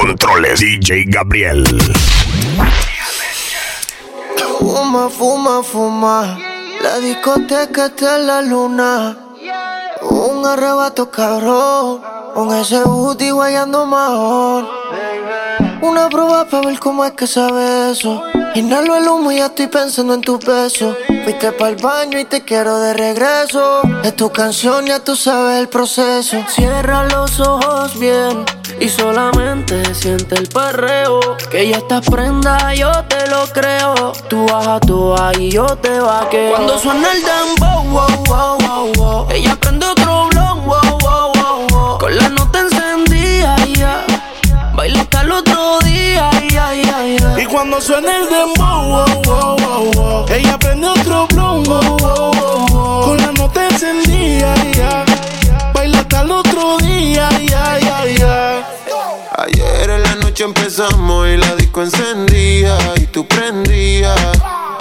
controles, DJ Gabriel. Fuma, fuma, fuma. La discoteca está en la luna. Un arrebato cabrón. Con ese booty guayando mahón. Una prueba para ver cómo es que sabe eso. Inhalo el humo y ya estoy pensando en tu peso. Fuiste para el baño y te quiero de regreso. Es tu canción, ya tú sabes el proceso. Cierra los ojos bien y solamente siente el perreo. Que ya estás prenda, yo te lo creo. Tú bajas tú y yo te vaqueo. Cuando suena el dembow, wow, wow, wow, wow. Ella prende cuando suena el dembow, wow, wow, wow, wow. Ella prende otro wow, Con la nota encendida, ya. Baila hasta el otro día. Ayer en la noche empezamos y la disco encendía y tú prendías.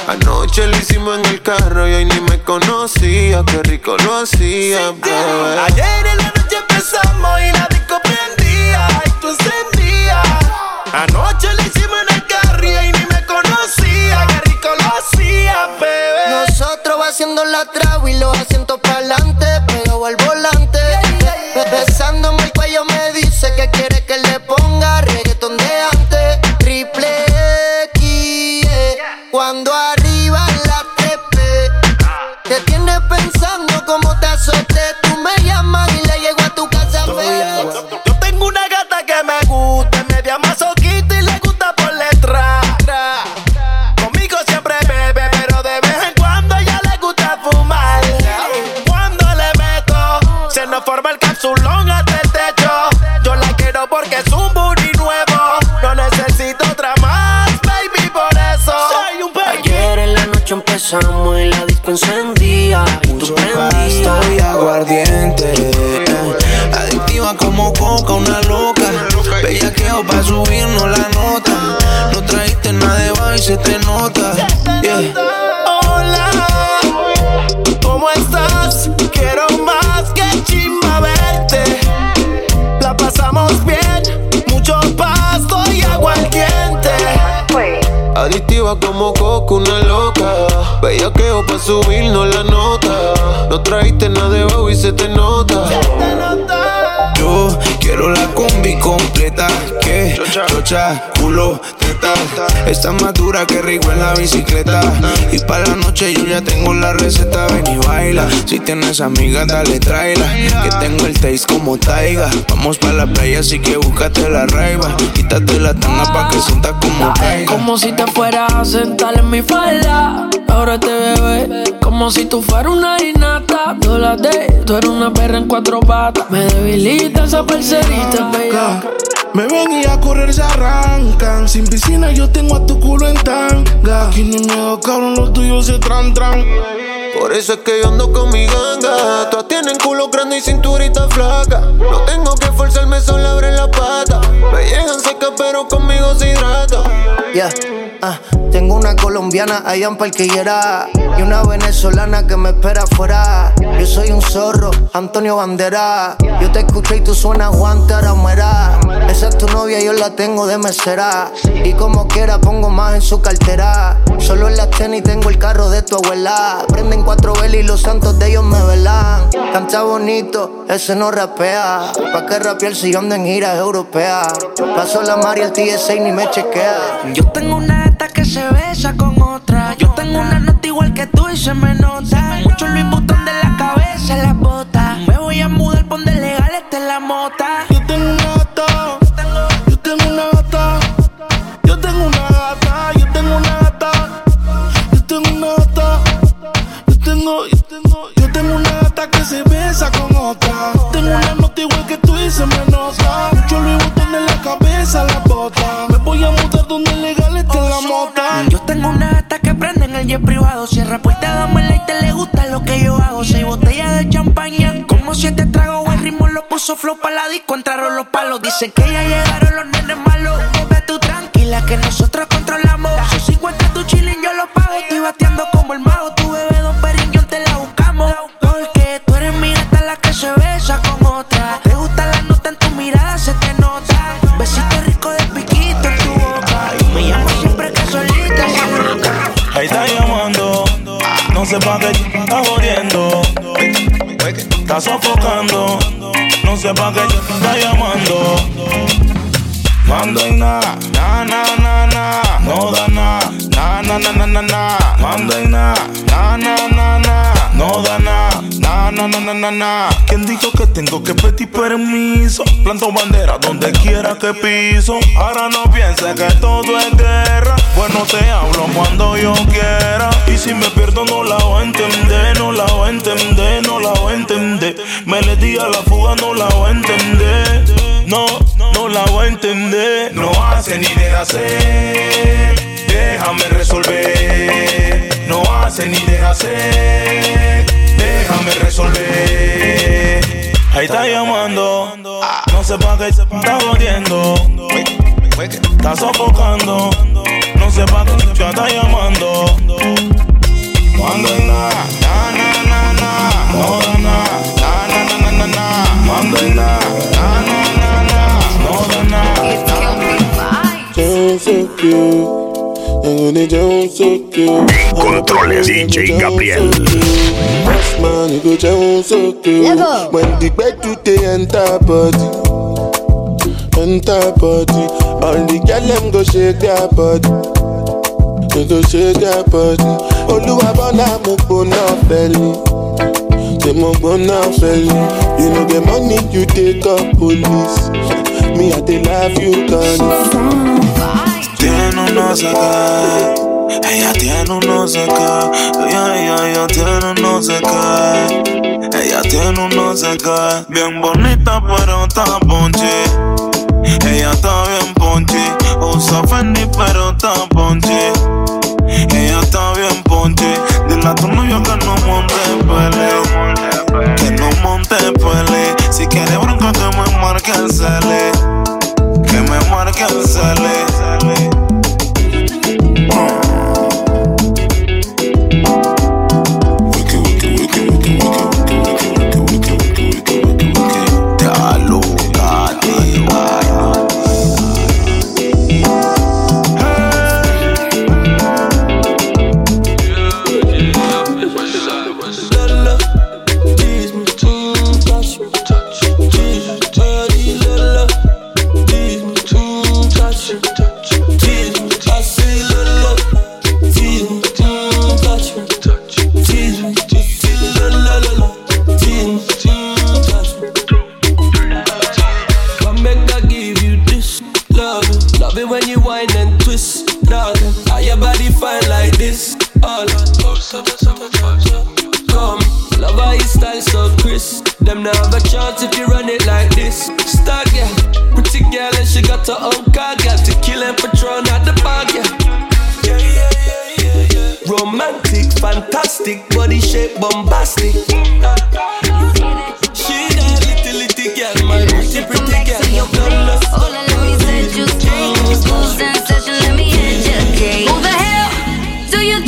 Anoche lo hicimos en el carro y hoy ni me conocía, qué rico lo hacía, bebé. Ayer en la noche empezamos y la disco prendía y tú encendías. Anoche Adictiva como coco, una loca. Bellaqueo pa' subirnos la nota. No trajiste nada de bajo y se te nota. Yo quiero la combi completa. Que chocha, culo, teta. Está más dura que rico en la bicicleta. Y para la noche yo ya tengo la receta. Ven y baila. Si tienes amigas, dale tráela. Que tengo el taste como taiga. Vamos para la playa, así que búscate la raiva. Quítate la tanga pa' que sientas como caiga. Como si te fueras a sentar en mi falda. Ahora te bebé. Como si tú fueras una inata. Yo la de, tú eres una perra en cuatro patas. Me debilita esa parcerita, bella. Me ven y a correr se arrancan. Sin piscina yo tengo a tu culo en tanga. Aquí ni miedo, cabrón, los tuyos se tran tran. Por eso es que yo ando con mi ganga. Todas tienen culo grande y cinturita flaca. No tengo que forzarme, solo abren la pata. Me llegan secas, pero conmigo se hidrata. Yeah, ah, tengo una colombiana allá en Parquillera y una venezolana que me espera afuera. Yo soy un zorro, Antonio Bandera. Yo te escucho y tú suenas Juan Taramera. Esa es tu novia, yo la tengo de mesera. Y como quiera pongo más en su cartera. Solo en las tenis tengo el carro de tu abuela. Prenden cuatro velas y los santos de ellos me velan. Canta bonito, ese no rapea. ¿Pa' qué rapear si yo ando en giras europeas? Paso la Mari, el TSA ni me chequea. Yo tengo una gata que se besa con otra. Yo tengo una nota igual que tú y se me nota. Mucho Luis Butón de la cabeza las botas. Me voy a mudar, pon de legal, esta es la mota. El jet privado. Cierra puerta, dame y te le gusta lo que yo hago. Seis botellas de champaña, como siete tragos. El ritmo lo puso flow pa' la disco, entraron los palos. Dicen que ya llegaron los nenes malos. Ve tú tranquila que nosotros controlamos. Son 50 tu chilling, yo lo pago. Estoy bateando como el mago. Sé pa' qué estás jodiendo. Estás sofocando. No sé pa' qué estás llamando. Mando en na, na, na, na, na. No da na, na, na, na, na, na. Mando en na, na, na, na, na. No da na, na, na, na, na, na. ¿Quién dijo que tengo que pedir permiso? Planto bandera donde quiera que piso. Ahora no pienses que todo es guerra. Bueno, te hablo cuando yo quiera. Y si me pierdo, no la voy a entender, no la voy a entender, no la voy a entender. Me le di a la fuga, no la voy a entender. No, no la voy a entender. No hace ni deja hacer. Déjame resolver. No hace ni deja hacer. Déjame resolver. Ahí está llamando. No sé pa' qué está jodiendo. Está sofocando. No sé pa' qué ya está llamando. Cuando hay na, na, na, na, na. No da na, na, na, na, na, na, na. Cuando hay na, na, na, na. No da na. Sound so cute. And they sound so cute. Controles DJ Gabriel. Boss man, you go sound so cute. Level. When the bed do they enter body, enter body. All the girl them go shake their body. They go shake their body. Oluwa bona mo gbona belly. Say mo gbona belly. You know the money you take up police. Me I dey love you, Connie. Tiene unos acá. Ella tiene unos acá. Ella, ella, ella tiene unos acá. Ella tiene unos acá. Bien bonita, pero está ponche. Ella está bien ponche. Usa Fendi, pero está ponche. So, oh God, got tequila and Patron at the bar, yeah. Yeah, yeah, yeah, yeah. yeah. Romantic, fantastic, body shape bombastic. She that little, little girl, my pretty, pretty girl. No, no, no. Hold on, let me seduce. Rules let me educate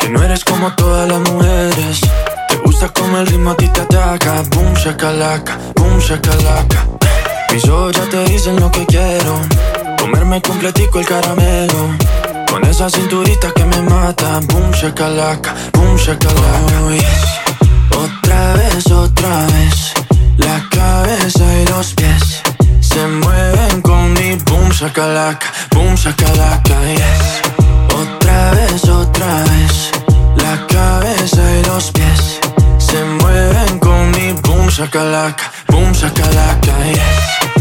Que no eres como todas las mujeres. Te gusta como el ritmo a ti te ataca. Boom, shakalaka, boom, shakalaka. Mis ojos ya te dicen lo que quiero. Comerme completico el caramelo. Con esa cinturita que me mata. Boom, shakalaka, boom, shakalaka. Yes. Otra vez, otra vez. La cabeza y los pies se mueven con mi boom shakalaka, boom shakalaka, yes. Otra vez, otra vez. La cabeza y los pies se mueven con mi boom sacalaca, boom sacalaca, yes.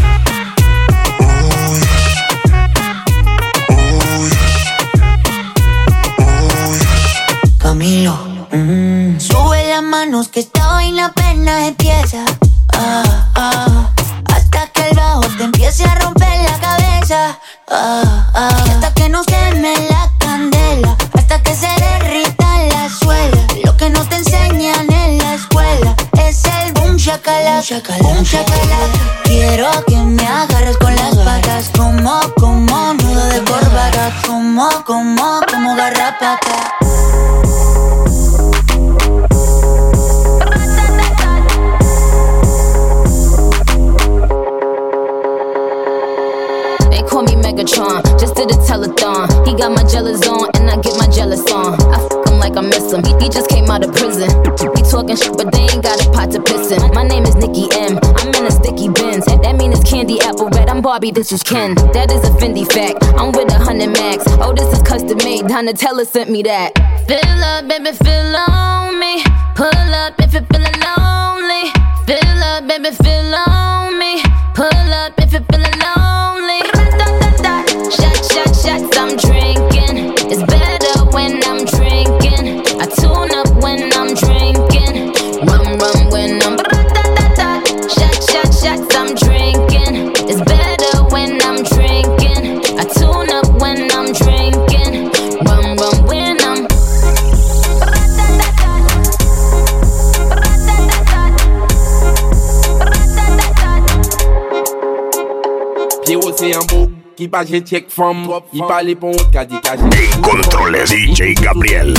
Camilo. Mm. Sube las manos que esta vaina apenas empieza. Ah, ah, hasta que el bajo te empiece a romper la cabeza. Ah, ah. hasta que nos queme la candela hasta que se derrita la suela. Lo que no te enseñan en la escuela es el boom shakalaka, boom shakalaka. Quiero que me agarres con las patas, como, como nudo de corbata, como, como, como garrapata. Megatron, just did a telethon. He got my jelly Barbie, this is Ken. That is a Fendi fact. I'm with a hundred max. Oh, this is custom made. Donatella sent me that. Fill up, baby, fill on me. Pull up if you're feeling lonely. Fill up, baby, fill on me. Pull up pa jen chek bon, fam I pale pon wot ka di ka jen Dekontrole DJ Gabriel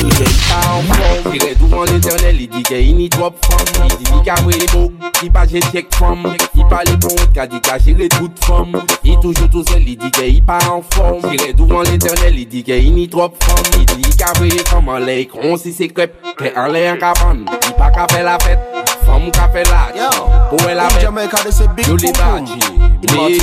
Jire douvan l'internel I di ke ini drop fam. I di di ka vre bok I pa jen chek fam. I pale pon wot ka di ka jire tout fam. I toujou tou sel I di ke i pa an form Jire douvan l'internel I di ke ini drop fam. I di di ka vre fam An lè ikron si se krep Kè an lè an kapan I pa ka fè la fèt. Fam ka fe lati Ou e la men Yo le baji Me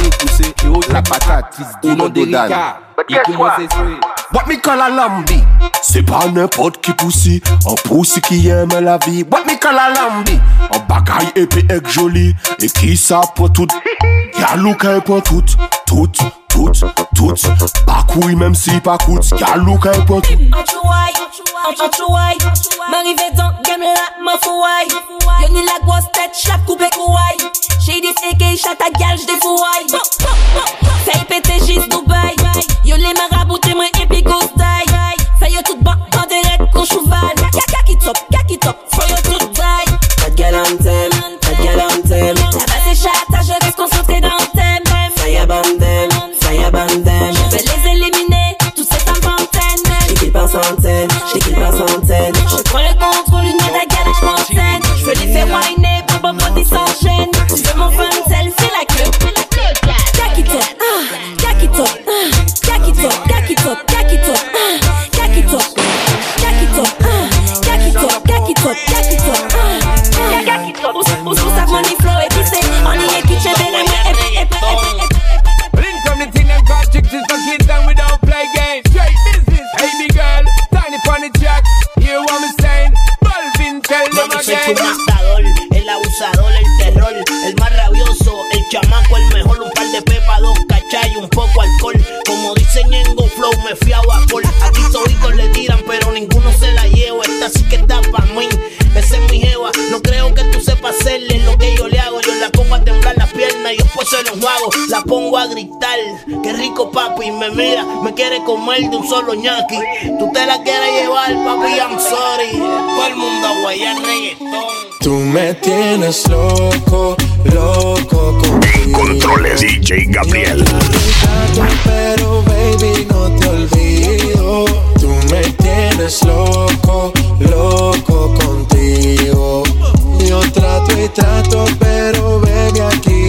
Yo la patate Ou non delika Yi kouman se swe Wot mi kal a lambi. Se pa nepot ki pousi An pousi ki yeme la vi Wot mi kal a lambi. An bagay epi ek joli. E ki sa potout Yalou ke potout Tout. Tout, tout, pa kouy menm si pa kout Skal nou kay pot An chouay, an chouay M'arive dan gem la man fouay Yo ni la gwas tet, chap koupe kouay J'ai des fake chata gal, j'de fouay Sa y pete jis Dubai Yo le maraboute mwen epi gostay Sa yo tout ban, an deret kon chouval Kaki top, kaki top, fo yo tout day Ta gal an tem, ta gal an tem La base chata, je reste concentré dans le thème. Ça y a comer de un solo ñaki. Tú te la quieres llevar, papi, I'm sorry. Todo el mundo a guayar reggaetón. Tú me tienes loco, loco contigo. Controles DJ Gabriel. Pero baby no te olvido. Tú me tienes loco, loco contigo. Yo trato y trato, pero baby aquí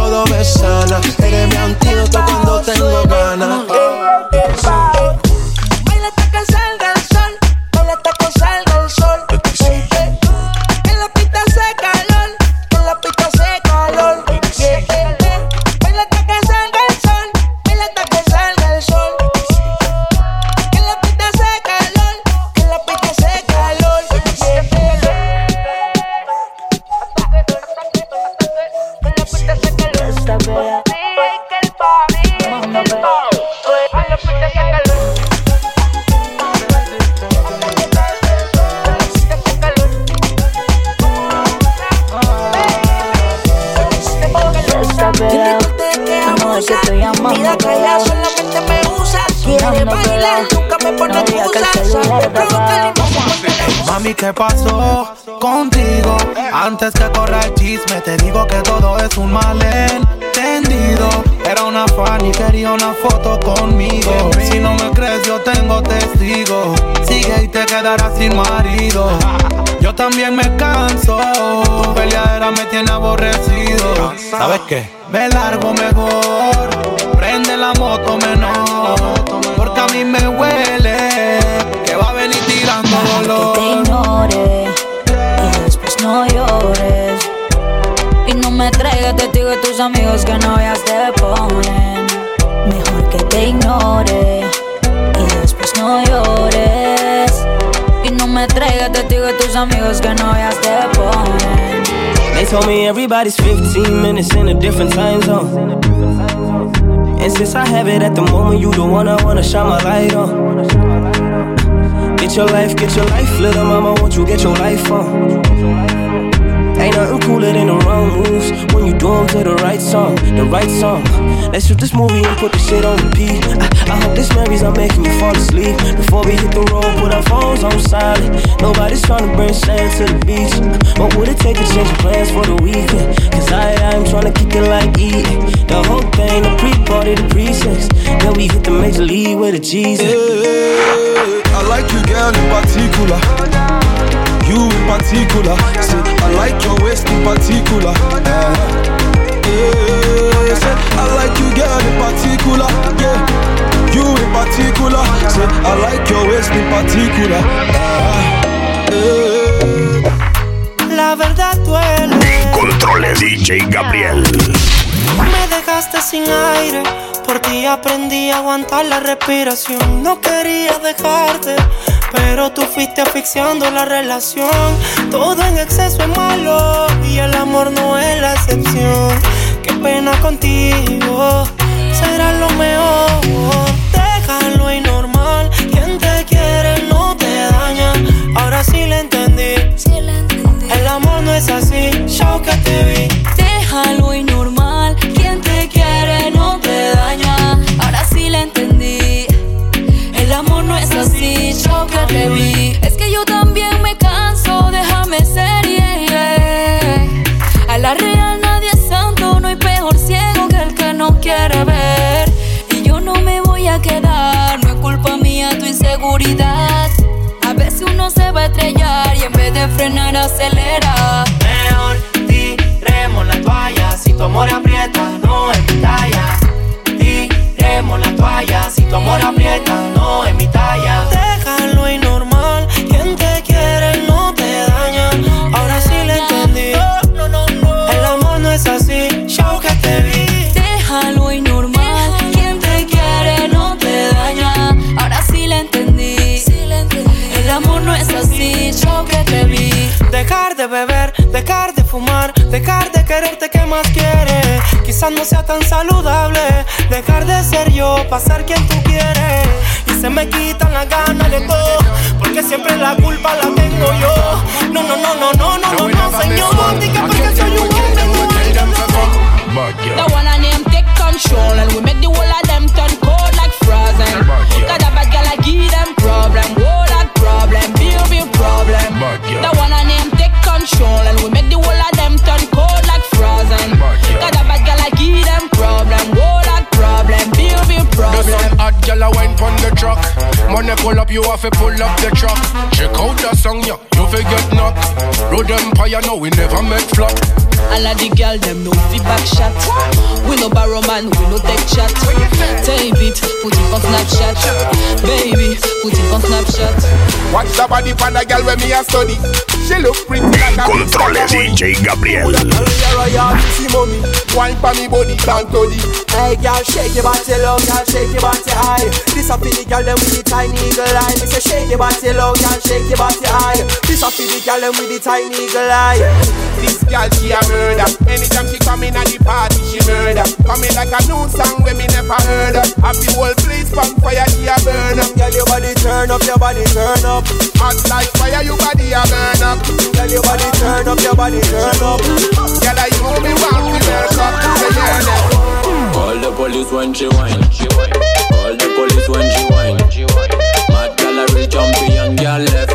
me sana. Eres mi antídoto cuando tengo ganas. ¿Qué pasó contigo? Antes que corra el chisme, te digo que todo es un malentendido. Era una fan y quería una foto conmigo. Si no me crees, yo tengo testigo. Sigue y te quedarás sin marido. Yo también me canso. Tu peleadera me tiene aborrecido. ¿Sabes qué? Me largo mejor. Prende la moto menor. Porque a mí me huele te ignore y después no llores. Y no me traigas testigo de tus amigos que no veas te ponen. Mejor que te ignore y después no llores. Y no me traigas testigo de tus amigos que no veas te ponen. They told me everybody's 15 minutes in a different time zone. And since I have it at the moment, you the one I wanna shine my light on. Get your life, get your life, little mama, won't you get your life on? Ain't nothing cooler than the wrong moves when you do 'em to the right song, the right song. Let's shoot this movie and put the shit on repeat. I, I hope this memories are making you fall asleep. Before we hit the road, put our phones on silent. Nobody's trying to bring sand to the beach. What would it take to change plans for the weekend? Cause I, I'm trying to kick it like E. The whole thing, the pre-party, the pre-sex. Then we hit the major league with a Jesus. I like you, girl, in particular. You in particular. Say, I like your waist in particular. Yeah. Yeah. Say, I like you, girl, in particular. Yeah. You in particular. Say, I like your waist in particular. Yeah. La verdad duele. Controles DJ Gabriel. Me dejaste sin aire, por ti aprendí a aguantar la respiración. No quería dejarte, pero tú fuiste asfixiando la relación. Todo en exceso es malo y el amor no es la excepción. Qué pena contigo, será lo mejor. Déjalo y normal, quien te quiere no te daña. Ahora sí le entendí. El amor no es así, yo que te vi. Déjalo y normal, Es que yo también me canso, déjame ser. yeah, yeah. A la real nadie es santo, no hay peor ciego que el que no quiere ver. Y yo no me voy a quedar, no es culpa mía tu inseguridad. A veces uno se va a estrellar y en vez de frenar acelera. Mejor tiremos la toalla si tu amor aprieta, no es mi. Tiremos la toalla si tu amor aprieta, de beber, dejar de fumar, dejar de quererte que más quieres. Quizás no sea tan saludable. Dejar de ser yo, pasar quien tú quieres. Y se me quitan las ganas de todo. Porque siempre la culpa la tengo yo. No, no, no, no, no, no, no, no, señor. Diga porque soy un hombre, no The one and name take control and we make the whole of them turn cold like frozen. Got a bad girl, I give them problem, whole lot problem, big big problem. The one take control and we make the whole of them turn cold like frozen. Got a bad girl, I give them problem, whole lot problem, big There's problem. some hot gal a wine pon the truck. Money pull up, you have to pull up the truck. Check out the song, yeah, you fi get knocked. Road Empire, no, we never make flop. All of the girl them no fi back shot. We no borrow man, we no take chat. Tape it, put it on Snapchat. Baby, put it on Snapchat. Watch the body for the girl when me a study. She look pretty like a Controles DJ Gabriel. See mommy, wine for me body, down to the. Hey girl, shake your body low, girl, shake your body high. This a for the girl them with the tiny eagle eye. Me say shake your body low, girl, shake your body high. This a for the girl them with the tiny eagle eye. This girl she a murder. Anytime she come in at the party, she murder. Coming like a new song when me never heard of. Have the whole place on fire, she a burn up. Girl, your body turn up, your body turn up. Hot like fire, your body a burn up. Girl, your body turn up, your body turn up. Girl, I you me want to melt up. Say yeah, that. Call the police when she whine. Call the police when she whine. Mad gal a real jumpy and gal left,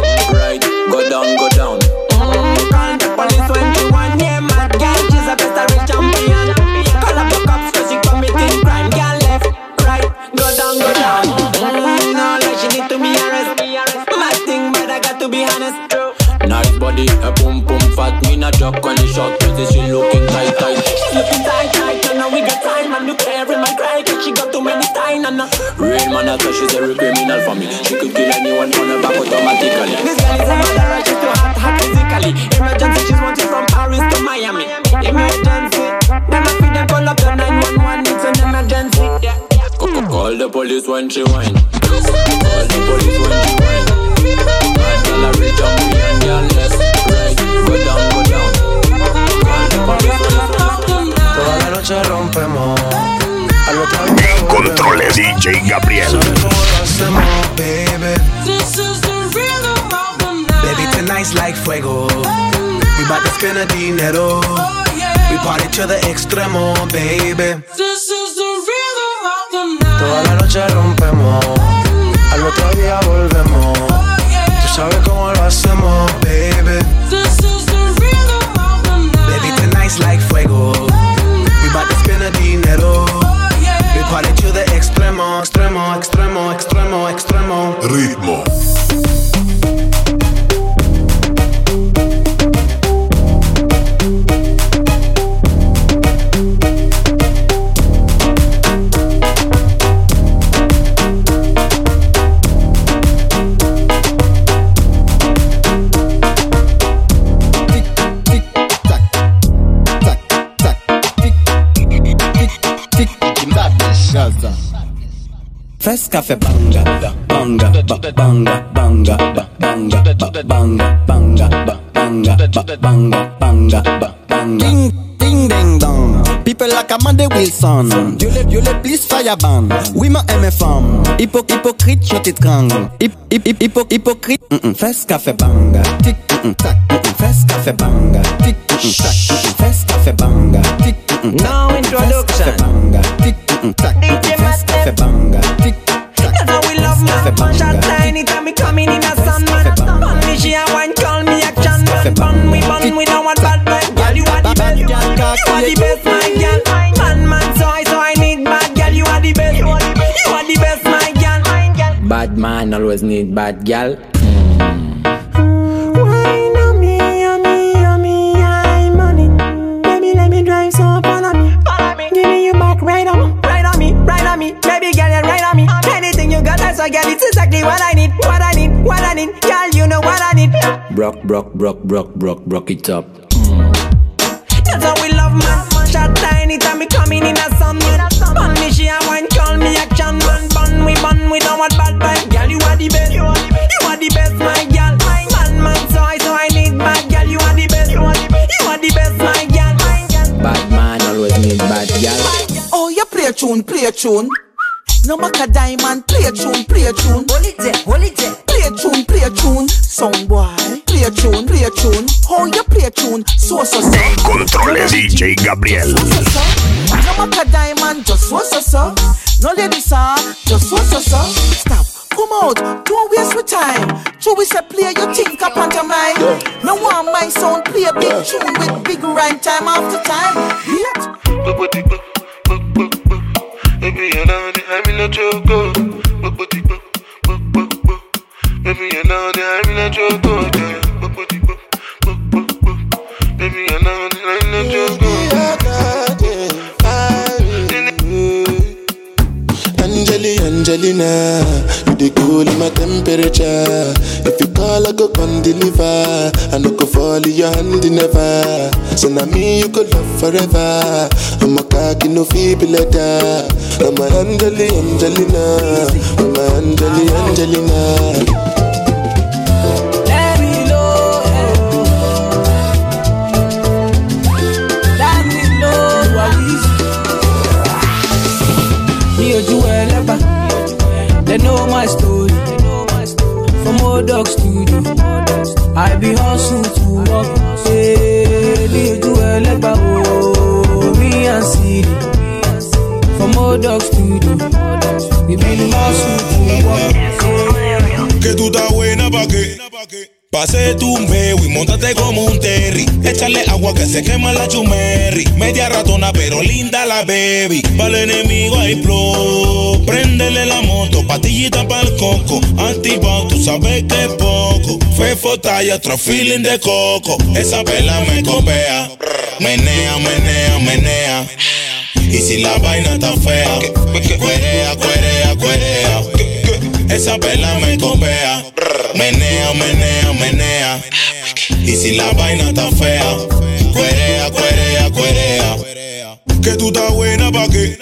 body, a boom boom fat. Me not joke when the shot, cause she looking tight tight. Looking tight, tight, you know we got time and look every my cry, cause she got too many time and uh, Real man, I she's a real criminal for me. She could kill anyone from her back automatically. This girl is a murderer, she's too hot, hot physically. Emergency, she's wanted from Paris to Miami. Emergency, them a feed them call up the 911, it's an emergency. Yeah. Ca- ca- Call the police when she whine. Call the police when she whine. Controles DJ Gabriel. ¿Cómo lo hacemos, baby? Tonight's like fuego. We bout to spend a dinero. We party to the extremo, baby. This is the rhythm of the night. Toda la noche rompemos. Al otro día volvemos. Tú sabes cómo lo hacemos, baby. This is the rhythm of the night. Baby, tonight's like fuego. We bout to spend a dinero. We party to the extremo, extremo, extremo, extremo, extremo. Ritmo. Fes café banga, ba, banga, ba, banga, banga, ba, banga, ba, banga, banga, ba, banga, ba, banga, banga, ba, banga. Ding, ding, ding, dong. People like Amanda Wilson. Dieu les, Dieu les please fireban. Oui, ma aime femme. Hypo, hypocrite, je t'étrangle. Hip, hip, hip, hypo, hypocrite. Mm -mm. Fes café banga, tic, mm, mm, tac, mm, mm. Fes café banga, tic, mm, mm, tac, mm, mm. Fes café banga, tic, mm, mm, tac, No mm. introduction. Fes café banga, tic, mm, mm, tac, mm, mm. Fes café banga, tic, That's how we Shot tiny time me coming in a sun man. Bun me she a wine call me action man. Bun we bun we don't want bad man. Girl you are the best. You are the best my girl. Man man so I so I need bad girl. You are the best. You are the best my girl. Bad man always need bad gal. Wine Brock, brock, brock, brock, brock, brock it up. That's how we love man. Shot tiny time me coming in a sun man. Bun me she a wine call me action man. Bun we bun we don't want bad vibe. Girl you are the best. You are the best my girl. Man man so I so I need bad girl. You are the best. You are the best my girl. Bad man always need bad gal. Oh you play a tune, play a tune. No matter diamond, play a tune, play a tune. Hold it there, hold it there. Play a tune, play a tune. Sound boy, play a tune, play a tune. How you play a tune? So so so. En controles DJ Gabriel. So so so. No matter diamond, just so so so. No lady sir, just so so so. Stop. Come out, don't waste your time. Joey said play your think up on your mind. No one my sound play a big tune with big rhyme time after time. Hit. Baby, you know that I'm in a joke. Baby, you know that I'm in a joke. Go fall in your never. So now me you could love forever. I'm a cocky no feeble letter. I'm a Angeli, Angelina. I'm a Angeli, Angelina. Let me know. Let me know what is. Me ojú ẹlẹ́pà, they know my story. From old dog studio, I be hustle Que tú estás buena pa' qué? Pase tu veo y montate como un terry. Échale agua que se quema la chumerri. Media ratona, pero linda la baby. Para el enemigo hay flow. Préndele la moto, patillita para el coco. Antipao, tú sabes que es poco. Fefo talla, otro feeling de coco. Esa vela me copea. Menea, menea, menea. Y si la vaina está fea, cuerea, cuerea, cuerea. Esa vela me copea. Menea, menea, menea. Y si la vaina está fea, Que tú estás buena pa' qué?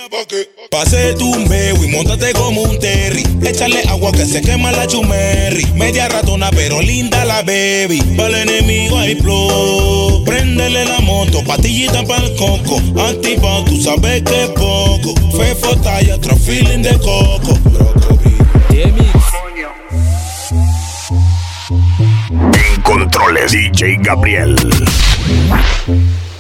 Pase tu veo y montate como un terry. Échale agua que se quema la chumerri. Media ratona, pero linda la baby. Para el enemigo hay flow. Préndele la moto, patillita para el coco. Antipao, tú sabes que es poco. Fefo talla, otro feeling de coco. En controles DJ Gabriel.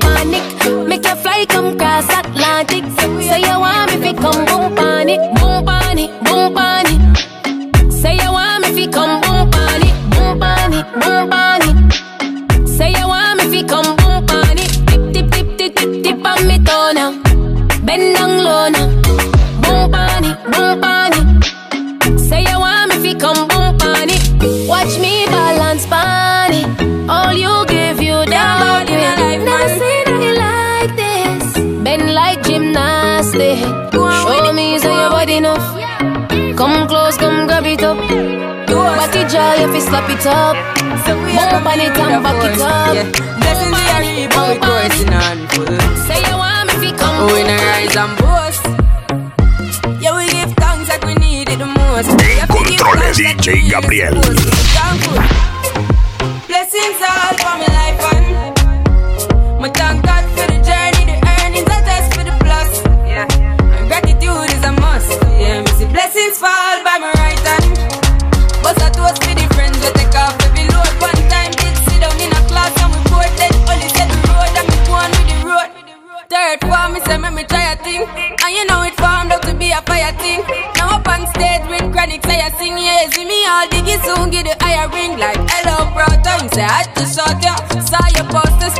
panic. Make you fly come cross Atlantic. Say you want me fi come boom pani, Body jaw, you fi slap it up. Bump on it and back it up. Blessings we are reap and we coursing on full. Say you want me fi come We in rise and boast. Yeah, we give thanks like we need it the most. En controles DJ Gabriel. Blessings all for my life and my thank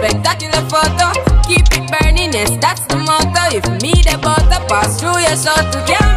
spectacular photo. Keep it burning, yes, that's the motto. If me the butter pass through your shot to get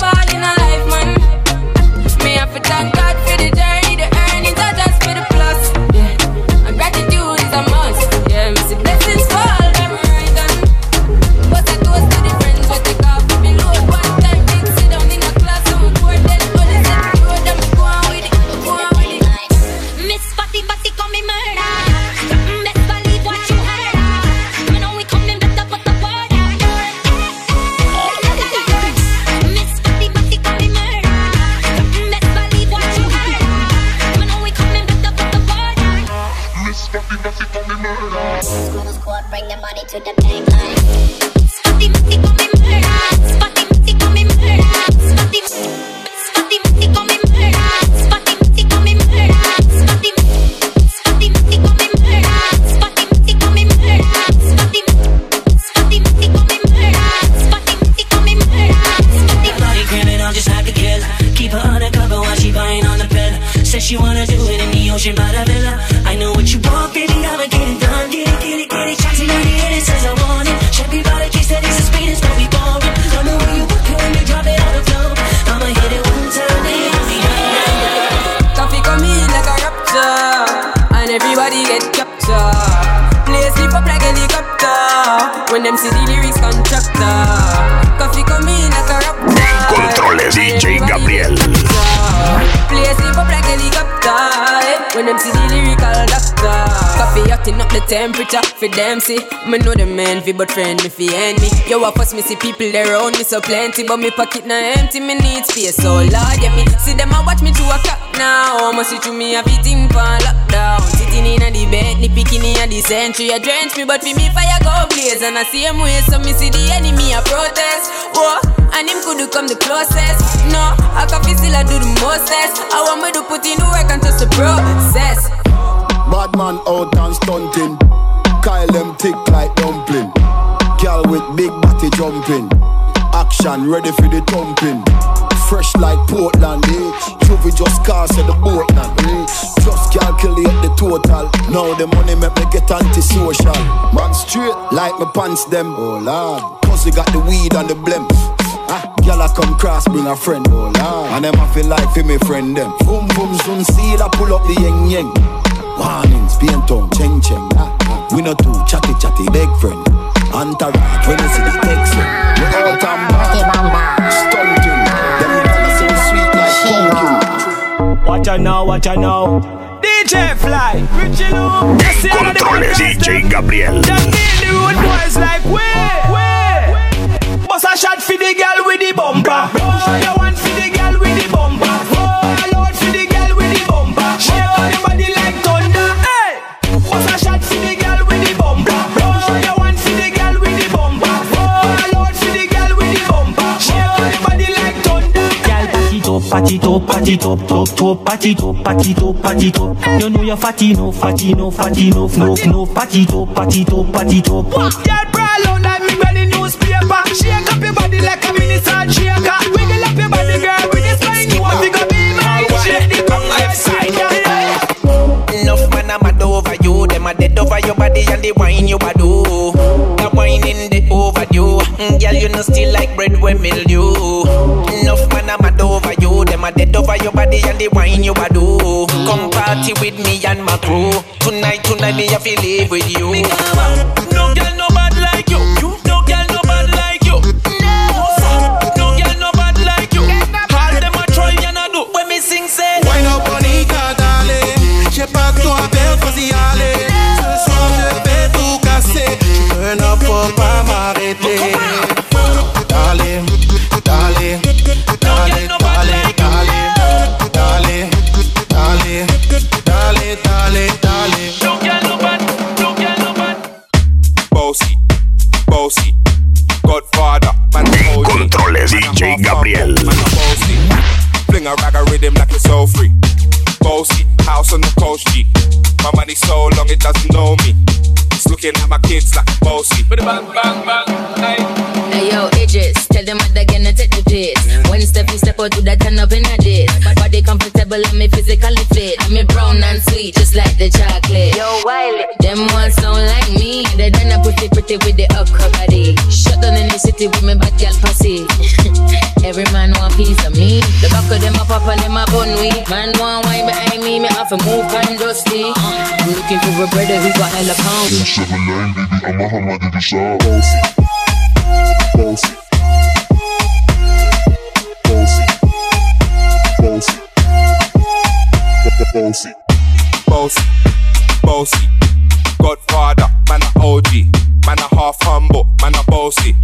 temperature for them see. Me know the man fi but friend me fi enemy. Yo, I first me see people there around me so plenty, but me pocket na empty. Me need space, so Lord, yeah me see them a watch me to a clock now. Must see through me a fitting pan lockdown. Sitting in a the bed, the bikini a the century. A drench me, but fi me fire go blaze. And I see him way, so me see the enemy a protest. Whoa, and him could come the closest. No, I can feel still I do the mostest. I want me to put in the work and trust the process. Bad man out and stunting. Kyle them thick like dumpling. Girl with big body jumping. Action ready for the thumping. Fresh like Portland, eh? Juvie just cast at the Portland, eh? Just calculate the total. Now the money make me get antisocial. Man straight like my pants them. Oh lord, cause we got the weed and the blimp. Ah, I come cross, bring a friend. Oh lord, and them I feel like for me friend them. Boom boom zoom, see I pull up the yeng yeng. Warnings, paint on, cheng cheng. We not too chatty chatty, big friend. Entourage, when you see the text, we all time back. Stunting, them girls so sweet like pumpkin. Watch out now, watch out now. DJ Fly, Richie Lou, En controles DJ Gabriel. Just need the road boys like way, way. Bust a shot for the girl with the bumper. Oh, you want for the girl with the bumper. Party top, party top, top, top, top, party top, party top, party top. You know you're fatty, no fatty, no fatty, no no no party top, party top, party top. Girl, brawl out like me when newspaper. Shake up your body like a mini salt shaker. Wiggle up your body, girl, with this spine. You want to go be my shake the tongue left side. Enough man I'm mad over you Them a dead over your body and the wine you a do The wine in the overdue mm, Girl you know still like bread with mildew Enough man I'm mad over Them a dead over your body and the wine you a do. Come party with me and my crew. Tonight, tonight me have to live with you. No girl, no My so long it doesn't know me. It's looking at my kids like bossy. Bang, bang, bang, hey. Hey yo, Idris, tell them what they're gonna take the piss. When step you step out to that turn up in a dish. Body comfortable and me physically fit. I'm a brown and sweet, just like the chocolate. Yo, Wiley, them ones sound like me. They done a pretty pretty with the upper body. Shut down in the city with me bad girl pussy. Every man want piece of me. The back of them a pop and them a bun weed. Man want wine behind me, me have to move kind dusty. I'm looking for a brother who got hella pounds. 7 baby, I'm a hammer to the side. Bossy. Bossy. Bossy. Bossy. Bossy. Bossy, bossy, Godfather, man a OG, man a half humble, man a bossy.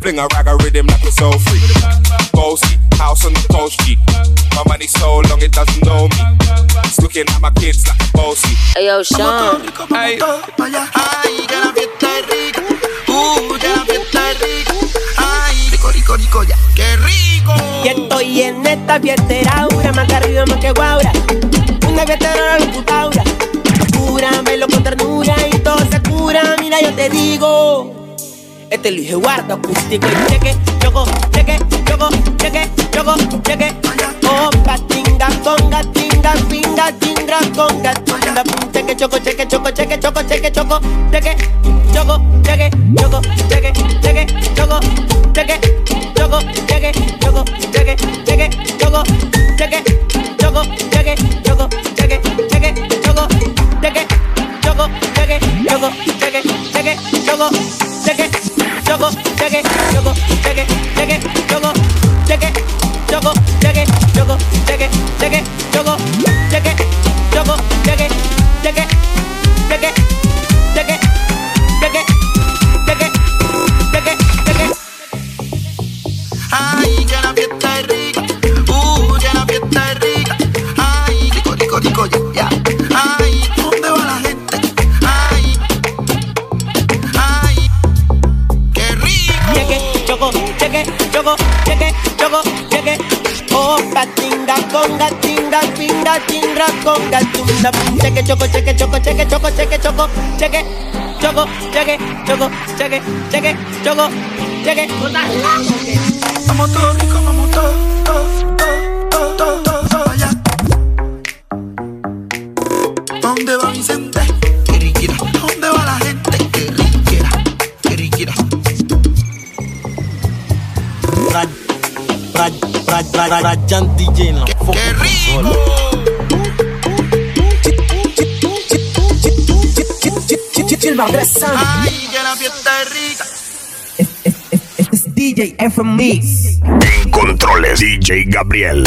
Fling a rag a rhythm like it's so free. Bossy, house on the G. My money so long it doesn't know me. It's looking at my kids like bossy. Hey yo, Sean. Ay, ay, ya la fiesta es rica. Uh, ya la fiesta es rica. Ay, rico, rico, rico, ya. ¡Qué rico! Y estoy en esta fiestera, aura, más que arriba, más que guaura. Una fiestera, la computadora. Cúramelo con ternura y todo se cura, mira, yo te digo. Este Luis Eduardo acústico y cheque, choco, cheque, choco, cheque, choco, cheque. Conga, tinga, pinga, tinga, conga, tinga, cheque, choco, cheque, choco, cheque, choco, cheque, choco, cheque, choco, cheque, choco, cheque, cheque, choco, cheque, choco, cheque, choco, cheque, cheque, choco, cheque, choco, cheque, choco, cheque, cheque, choco, cheque, choco, cheque, choco, cheque, choco, cheque. choco, cheque, choco, cheque, cheque, choco, cheque, choco, cheque, choco, cheque, choco, cheque, choco, con gatuna. Cheque, choco, cheque, choco, cheque, choco, cheque, choco, cheque, choco, cheque, choco, cheque, cheque, choco, cheque. Vamos todo rico, vamos todo, todo, todo, todo, todo, todo allá. ¿Dónde va Vicente? Qué riquera. ¿Dónde va la gente? Qué riquera, qué riquera. Raj, Raj, Raj, Raj, ¡Qué rico! ¡Qué rico! Ay, que la fiesta es rica. DJ FM Mix. En controles DJ Gabriel.